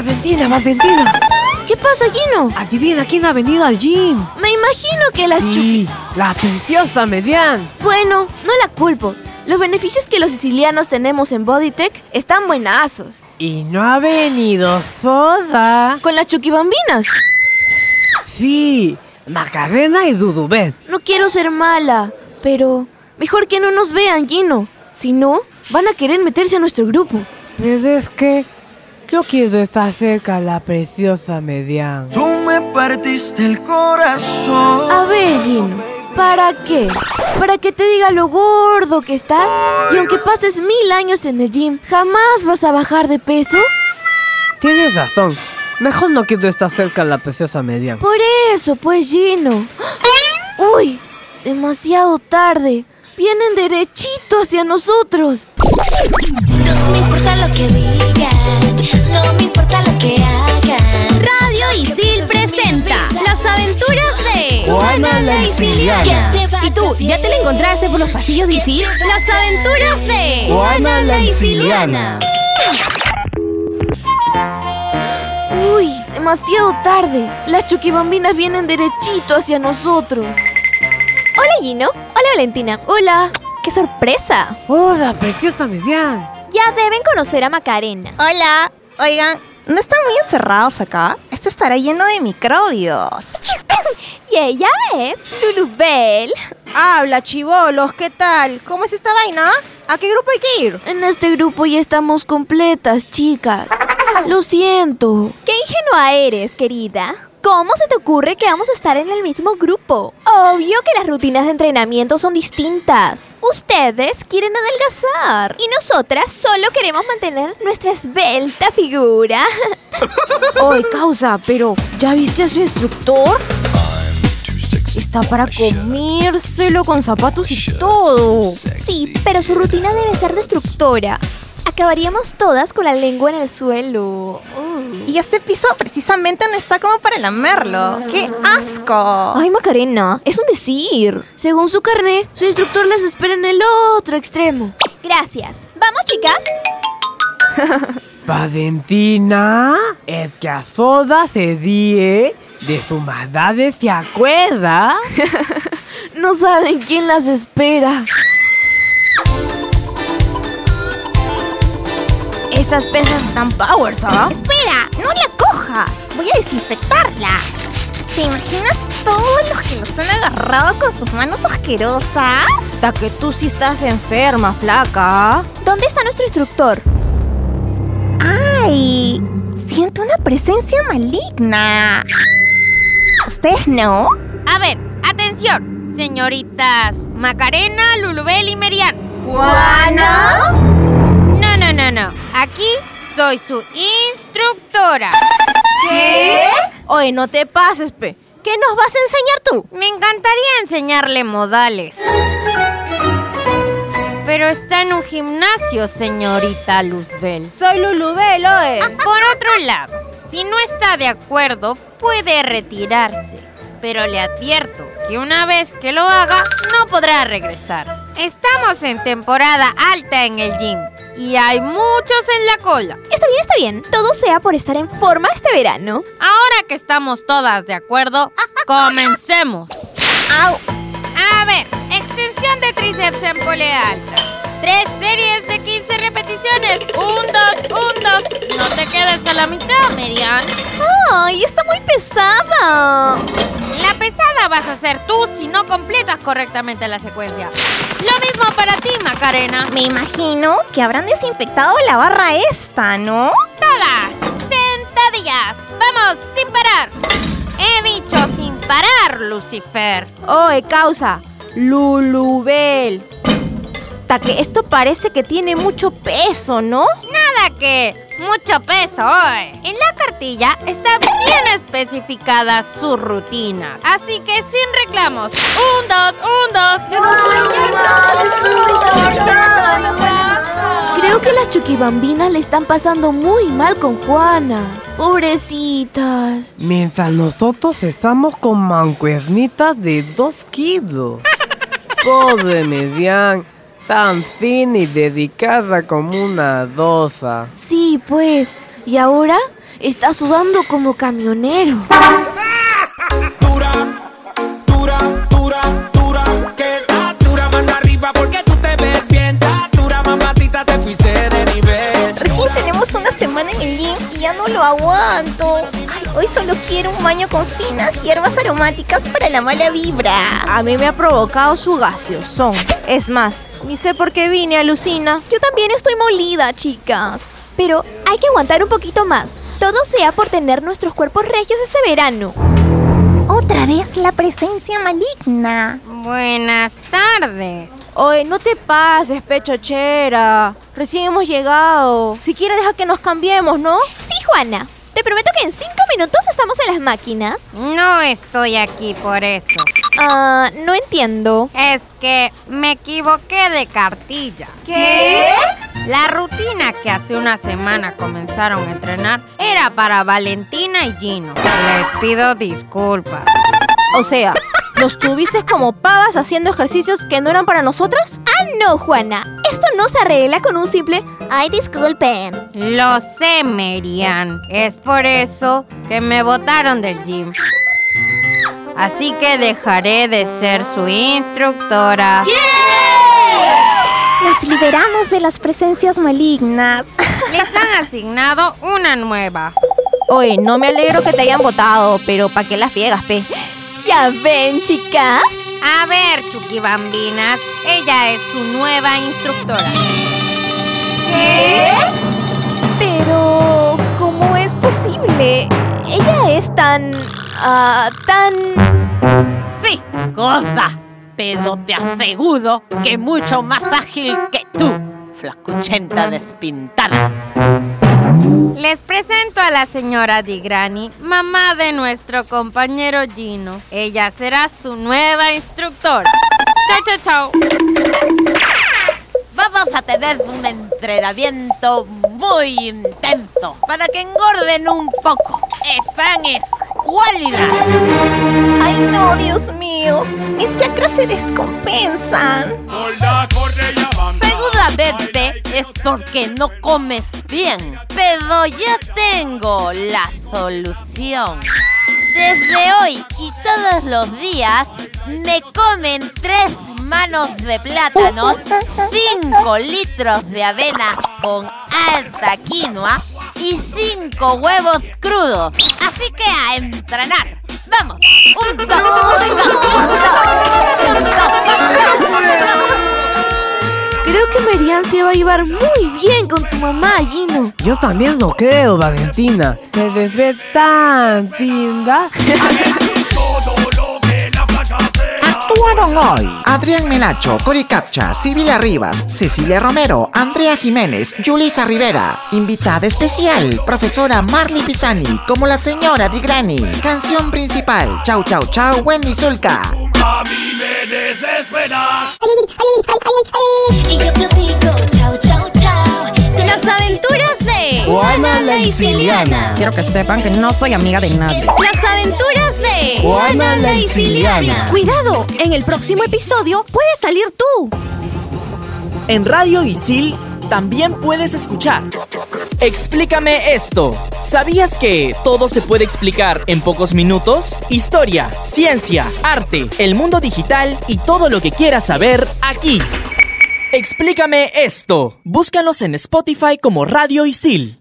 Valentina, Valentina. ¿Qué pasa, Gino? Adivina quién ha venido al gym. Me imagino que las chuki... Sí, la preciosa Median. Bueno, no la culpo. Los beneficios que los sicilianos tenemos en Bodytech están buenazos. Y no ha venido Soda. Con las chuquibambinas. Sí, Macarena y Dudubel. No quiero ser mala, pero mejor que no nos vean, Gino. Si no, van a querer meterse a nuestro grupo. Pero es que yo quiero estar cerca a la preciosa Median. Tú me partiste el corazón. A ver, Gino, ¿para qué? ¿Para que te diga lo gordo que estás? Y aunque pases mil años en el gym, ¿jamás vas a bajar de peso? Tienes razón. Mejor no quiero estar cerca a la preciosa Median. Por eso, pues, Gino. Uy, demasiado tarde. Vienen derechito hacia nosotros. No me importa lo que digan, no me importa lo que hagan. Radio Isil presenta Las aventuras de Juana la Isiliana. ¿Y tú, ya te la encontraste por los pasillos de Isil? Las aventuras de Juana la Isiliana. Uy, demasiado tarde. Las chuquibambinas vienen derechito hacia nosotros. Hola Gino, hola Valentina. Hola. ¡Qué sorpresa! ¡Hola, preciosa Median! Ya deben conocer a Macarena. Hola. Oigan, ¿no están muy encerrados acá? Esto estará lleno de microbios. Y ella es Lulubel. Habla, chivolos, ¿qué tal? ¿Cómo es esta vaina? ¿A qué grupo hay que ir? En este grupo ya estamos completas, chicas. Lo siento. ¡Qué ingenua eres, querida! ¿Cómo se te ocurre que vamos a estar en el mismo grupo? Obvio que las rutinas de entrenamiento son distintas. Ustedes quieren adelgazar y nosotras solo queremos mantener nuestra esbelta figura. Oye, causa, pero ¿ya viste a su instructor? Está para comírselo con zapatos y todo. Sí, pero su rutina debe ser destructora. Acabaríamos todas con la lengua en el suelo. Uh. Y este piso precisamente no está como para lamerlo. ¡Qué asco! Ay, Macarena, es un decir. Según su carné, su instructor les espera en el otro extremo. Gracias. ¿Vamos, chicas? Valentina, es que a Soda se ríe de su maldades, ¿se acuerda? No saben quién las espera. Estas pesas están powers, ¿ah? Espera, no la cojas. Voy a desinfectarla. ¿Te imaginas todos los que los han agarrado con sus manos asquerosas? Hasta que tú sí estás enferma, flaca. ¿Dónde está nuestro instructor? ¡Ay! Siento una presencia maligna. ¿Ustedes no? A ver, atención, señoritas Macarena, Lulubel y Merian. ¿Juana? No, no. Aquí soy su instructora. ¿Qué? Oye, no te pases, pe. ¿Qué nos vas a enseñar tú? Me encantaría enseñarle modales. Pero está en un gimnasio, señorita Luzbel. Soy Lulubel, oye. Por otro lado, si no está de acuerdo, puede retirarse. Pero le advierto que una vez que lo haga, no podrá regresar. Estamos en temporada alta en el gym y hay muchos en la cola. Está bien, está bien. Todo sea por estar en forma este verano. Ahora que estamos todas de acuerdo, comencemos. ¡Au! A ver, extensión de tríceps en polea alta. Tres series de 15 repeticiones. Un, dos, un, dos. No te quedes a la mitad, Merian. ¡Ay, está muy pesada! La pesada vas a hacer tú si no completas correctamente la secuencia. Lo mismo para ti, Macarena. Me imagino que habrán desinfectado la barra esta, ¿no? Todas, sentadillas. Vamos, sin parar. He dicho sin parar, Lucifer. Oye, causa. Lulubel. Que esto parece que tiene mucho peso, ¿no? Nada que mucho peso hoy. En la cartilla está bien especificada su rutina. Así que sin reclamos. Un, dos, un, dos. Creo que las chuquibambinas le están pasando muy mal con Juana. Pobrecitas. Mientras nosotros estamos con mancuernitas de dos kilos. Pobre Median, tan fina y dedicada como una dosa. Sí, pues. ¿Y ahora? está sudando como camionero. Un baño con finas hierbas aromáticas para la mala vibra. A mí me ha provocado su gaseosón. Es más, ni sé por qué vine, alucina. Yo también estoy molida, chicas. Pero hay que aguantar un poquito más. Todo sea por tener nuestros cuerpos regios ese verano. Otra vez la presencia maligna. Buenas tardes. Oye, no te pases, pechochera. Recién hemos llegado. Siquiera deja que nos cambiemos, ¿no? Sí, Juana. Te prometo que en cinco minutos estamos en las máquinas. No estoy aquí por eso. Ah, no entiendo. Es que me equivoqué de cartilla. ¿Qué? La rutina que hace una semana comenzaron a entrenar era para Valentina y Gino. Les pido disculpas. O sea, ¿nos tuviste como pavas haciendo ejercicios que no eran para nosotras? Ah, no, Juana. Esto no se arregla con un simple... Ay, disculpen. Lo sé, Merian. Es por eso que me botaron del gym. Así que dejaré de ser su instructora. Nos liberamos de las presencias malignas. Les han asignado una nueva. Oye, no me alegro que te hayan votado, pero ¿para qué las fiegas, pe? Ya ven, chicas. A ver, Chucky Bambinas, ella es su nueva instructora. Pero... ¿Cómo es posible? Ella es tan... ah, tan... Sí, goza, pero te aseguro que mucho más ágil que tú, flacuchenta despintada. Les presento a la señora Digrani, mamá de nuestro compañero Gino. Ella será su nueva instructora. Chao, chao, chao. Vamos a tener un entrenamiento muy intenso para que engorden un poco. Están escuálidas. Ay, no, Dios mío. Mis chakras se descompensan. Es porque no comes bien, pero yo tengo la solución. Desde hoy y todos los días me comen tres manos de plátanos, 5 litros de avena con alta quinoa y 5 huevos crudos. Así que a entrenar. ¡Vamos! ¡Un, dos, un, dos, un, dos! Va a llevar muy bien con tu mamá, Gino. Yo también lo creo, Valentina. Te les ve tan linda. Actuaron hoy Adrián Menacho, Cori Capcha, Sibila Rivas, Cecilia Romero, Andrea Jiménez, Julisa Rivera. Invitada especial, profesora Marley Pisani, como la señora Digrani. Canción principal, Chau Chau Chau, Wendy Zulka. A mí me desesperas. Isiliana. Quiero que sepan que no soy amiga de nadie. Las aventuras de Juana la Isiliana. Cuidado, en el próximo episodio puedes salir tú. En Radio Isil también puedes escuchar. Explícame esto. ¿Sabías que todo se puede explicar en pocos minutos? Historia, ciencia, arte, el mundo digital y todo lo que quieras saber aquí. Explícame esto. Búscanos en Spotify como Radio Isil.